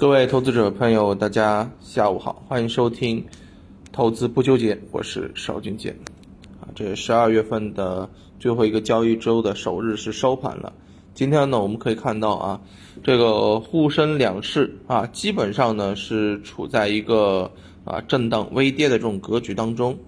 各位投资者朋友，大家下午好，欢迎收听投资不纠结，我是邵军杰。啊，这十二月份的最后一个交易周的首日是收盘了。今天呢，我们可以看到啊，这个沪深两市啊，基本上呢是处在一个啊震荡微跌的这种格局当中。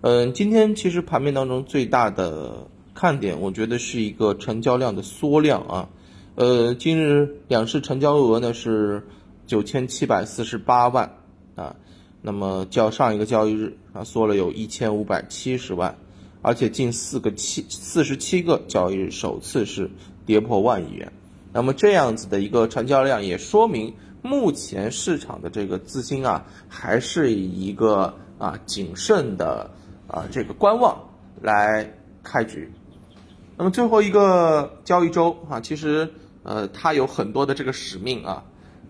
嗯，今天其实盘面当中最大的看点，我觉得是一个成交量的缩量啊。呃，今日两市成交额呢是。九千七百四十八万啊，那么较上一个交易日啊缩了有一千五百七十万，而且近四个七四十七个交易日首次是跌破万亿元，那么这样子的一个成交量也说明目前市场的这个资金啊还是以一个啊谨慎的啊这个观望来开局，那么最后一个交易周啊，其实呃它有很多的这个使命啊。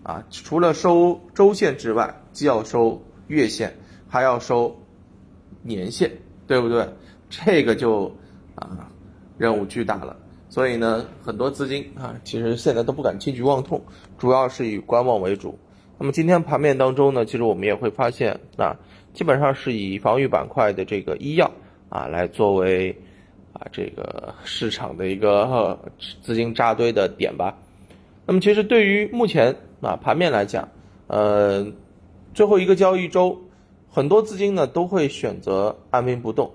啊，除了收周线之外，既要收月线，还要收年线，对不对？这个就啊，任务巨大了。所以呢，很多资金啊，其实现在都不敢轻举妄动，主要是以观望为主。那么今天盘面当中呢，其实我们也会发现啊，基本上是以防御板块的这个医药啊，来作为啊这个市场的一个资金扎堆的点吧。那么其实对于目前啊盘面来讲，呃，最后一个交易周，很多资金呢都会选择按兵不动。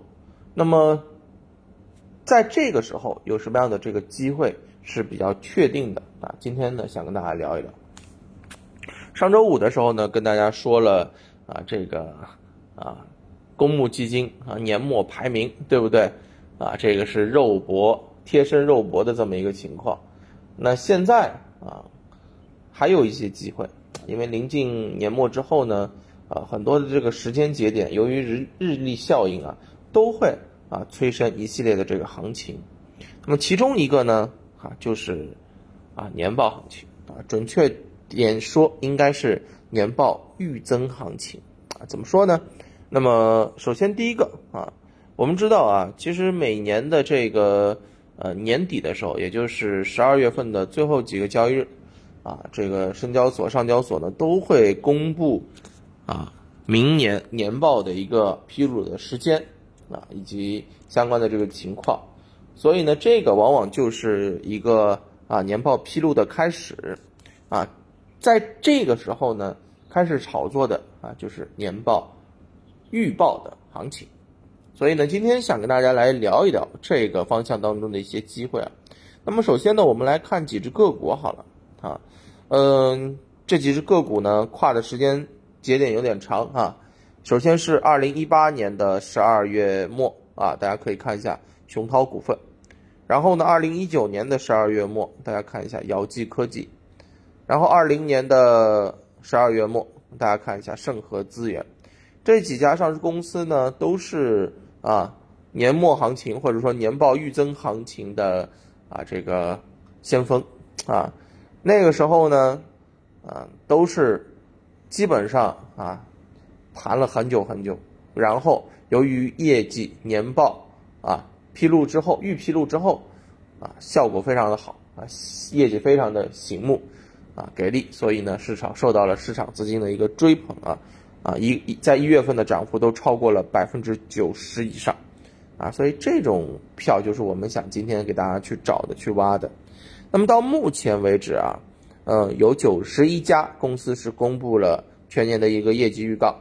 那么在这个时候有什么样的这个机会是比较确定的啊？今天呢想跟大家聊一聊。上周五的时候呢跟大家说了啊这个啊公募基金啊年末排名对不对啊？这个是肉搏贴身肉搏的这么一个情况。那现在。啊，还有一些机会，因为临近年末之后呢，啊，很多的这个时间节点，由于日日历效应啊，都会啊催生一系列的这个行情。那么其中一个呢，啊，就是啊年报行情啊，准确点说应该是年报预增行情啊。怎么说呢？那么首先第一个啊，我们知道啊，其实每年的这个。呃，年底的时候，也就是十二月份的最后几个交易日，啊，这个深交所、上交所呢都会公布啊明年年报的一个披露的时间啊，以及相关的这个情况。所以呢，这个往往就是一个啊年报披露的开始啊，在这个时候呢，开始炒作的啊就是年报预报的行情。所以呢，今天想跟大家来聊一聊这个方向当中的一些机会啊。那么首先呢，我们来看几只个股好了啊。嗯，这几只个股呢，跨的时间节点有点长啊。首先是二零一八年的十二月末啊，大家可以看一下熊涛股份。然后呢，二零一九年的十二月末，大家看一下姚记科技。然后二零年的十二月末，大家看一下盛和资源。这几家上市公司呢，都是。啊，年末行情或者说年报预增行情的啊这个先锋啊，那个时候呢，啊都是基本上啊谈了很久很久，然后由于业绩年报啊披露之后预披露之后啊效果非常的好啊业绩非常的醒目啊给力，所以呢市场受到了市场资金的一个追捧啊。啊，一在一月份的涨幅都超过了百分之九十以上，啊，所以这种票就是我们想今天给大家去找的、去挖的。那么到目前为止啊，呃，有九十一家公司是公布了全年的一个业绩预告，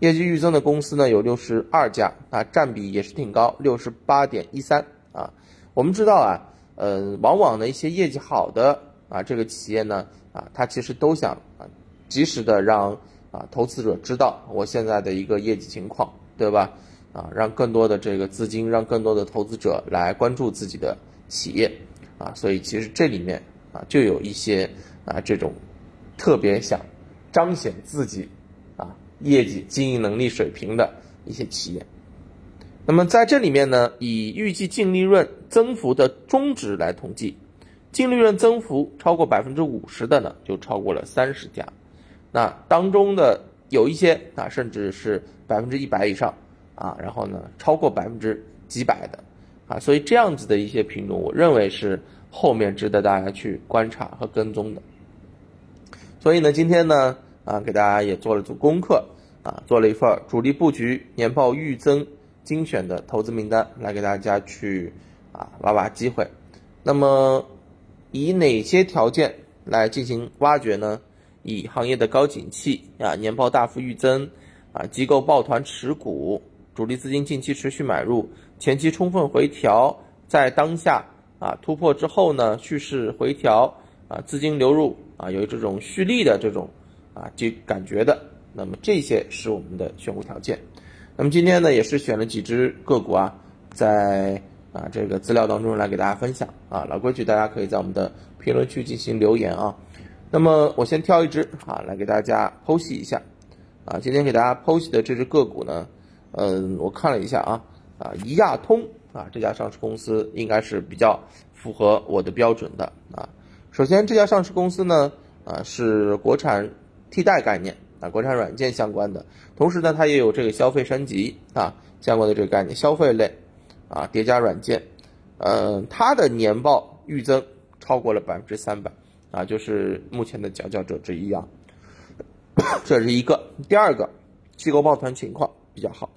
业绩预增的公司呢有六十二家，啊，占比也是挺高，六十八点一三啊。我们知道啊，呃，往往呢一些业绩好的啊这个企业呢，啊，它其实都想啊及时的让。啊，投资者知道我现在的一个业绩情况，对吧？啊，让更多的这个资金，让更多的投资者来关注自己的企业，啊，所以其实这里面啊，就有一些啊这种特别想彰显自己啊业绩经营能力水平的一些企业。那么在这里面呢，以预计净利润增幅的中值来统计，净利润增幅超过百分之五十的呢，就超过了三十家。那当中的有一些啊，甚至是百分之一百以上啊，然后呢，超过百分之几百的啊，所以这样子的一些品种，我认为是后面值得大家去观察和跟踪的。所以呢，今天呢，啊，给大家也做了组功课，啊，做了一份主力布局年报预增精选的投资名单，来给大家去啊挖挖机会。那么，以哪些条件来进行挖掘呢？以行业的高景气啊，年报大幅预增啊，机构抱团持股，主力资金近期持续买入，前期充分回调，在当下啊突破之后呢，蓄势回调啊，资金流入啊，有这种蓄力的这种啊就感觉的，那么这些是我们的选股条件。那么今天呢，也是选了几只个股啊，在啊这个资料当中来给大家分享啊，老规矩，大家可以在我们的评论区进行留言啊。那么我先挑一只啊来给大家剖析一下，啊，今天给大家剖析的这只个股呢，嗯，我看了一下啊，啊，一亚通啊这家上市公司应该是比较符合我的标准的啊。首先这家上市公司呢，啊是国产替代概念啊，国产软件相关的，同时呢它也有这个消费升级啊相关的这个概念，消费类啊叠加软件，嗯，它的年报预增超过了百分之三百。啊，就是目前的佼佼者之一啊，这是一个。第二个，机构抱团情况比较好，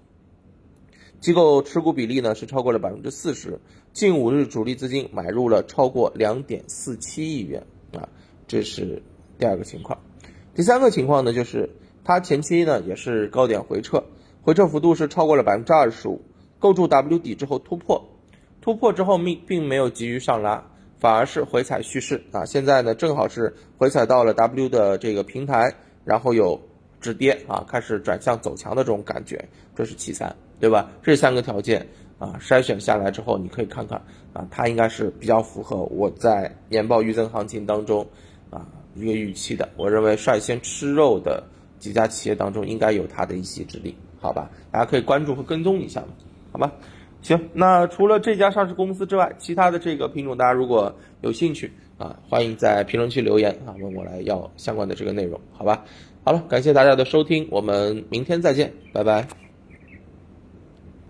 机构持股比例呢是超过了百分之四十，近五日主力资金买入了超过两点四七亿元啊，这是第二个情况。第三个情况呢，就是它前期呢也是高点回撤，回撤幅度是超过了百分之二十五，构筑 W 底之后突破，突破之后并并没有急于上拉。反而是回踩蓄势啊！现在呢，正好是回踩到了 W 的这个平台，然后有止跌啊，开始转向走强的这种感觉，这是其三，对吧？这三个条件啊，筛选下来之后，你可以看看啊，它应该是比较符合我在年报预增行情当中啊一个预期的。我认为率先吃肉的几家企业当中，应该有它的一席之地，好吧？大家可以关注和跟踪一下好吧？行，那除了这家上市公司之外，其他的这个品种，大家如果有兴趣啊，欢迎在评论区留言啊，问我来要相关的这个内容，好吧？好了，感谢大家的收听，我们明天再见，拜拜。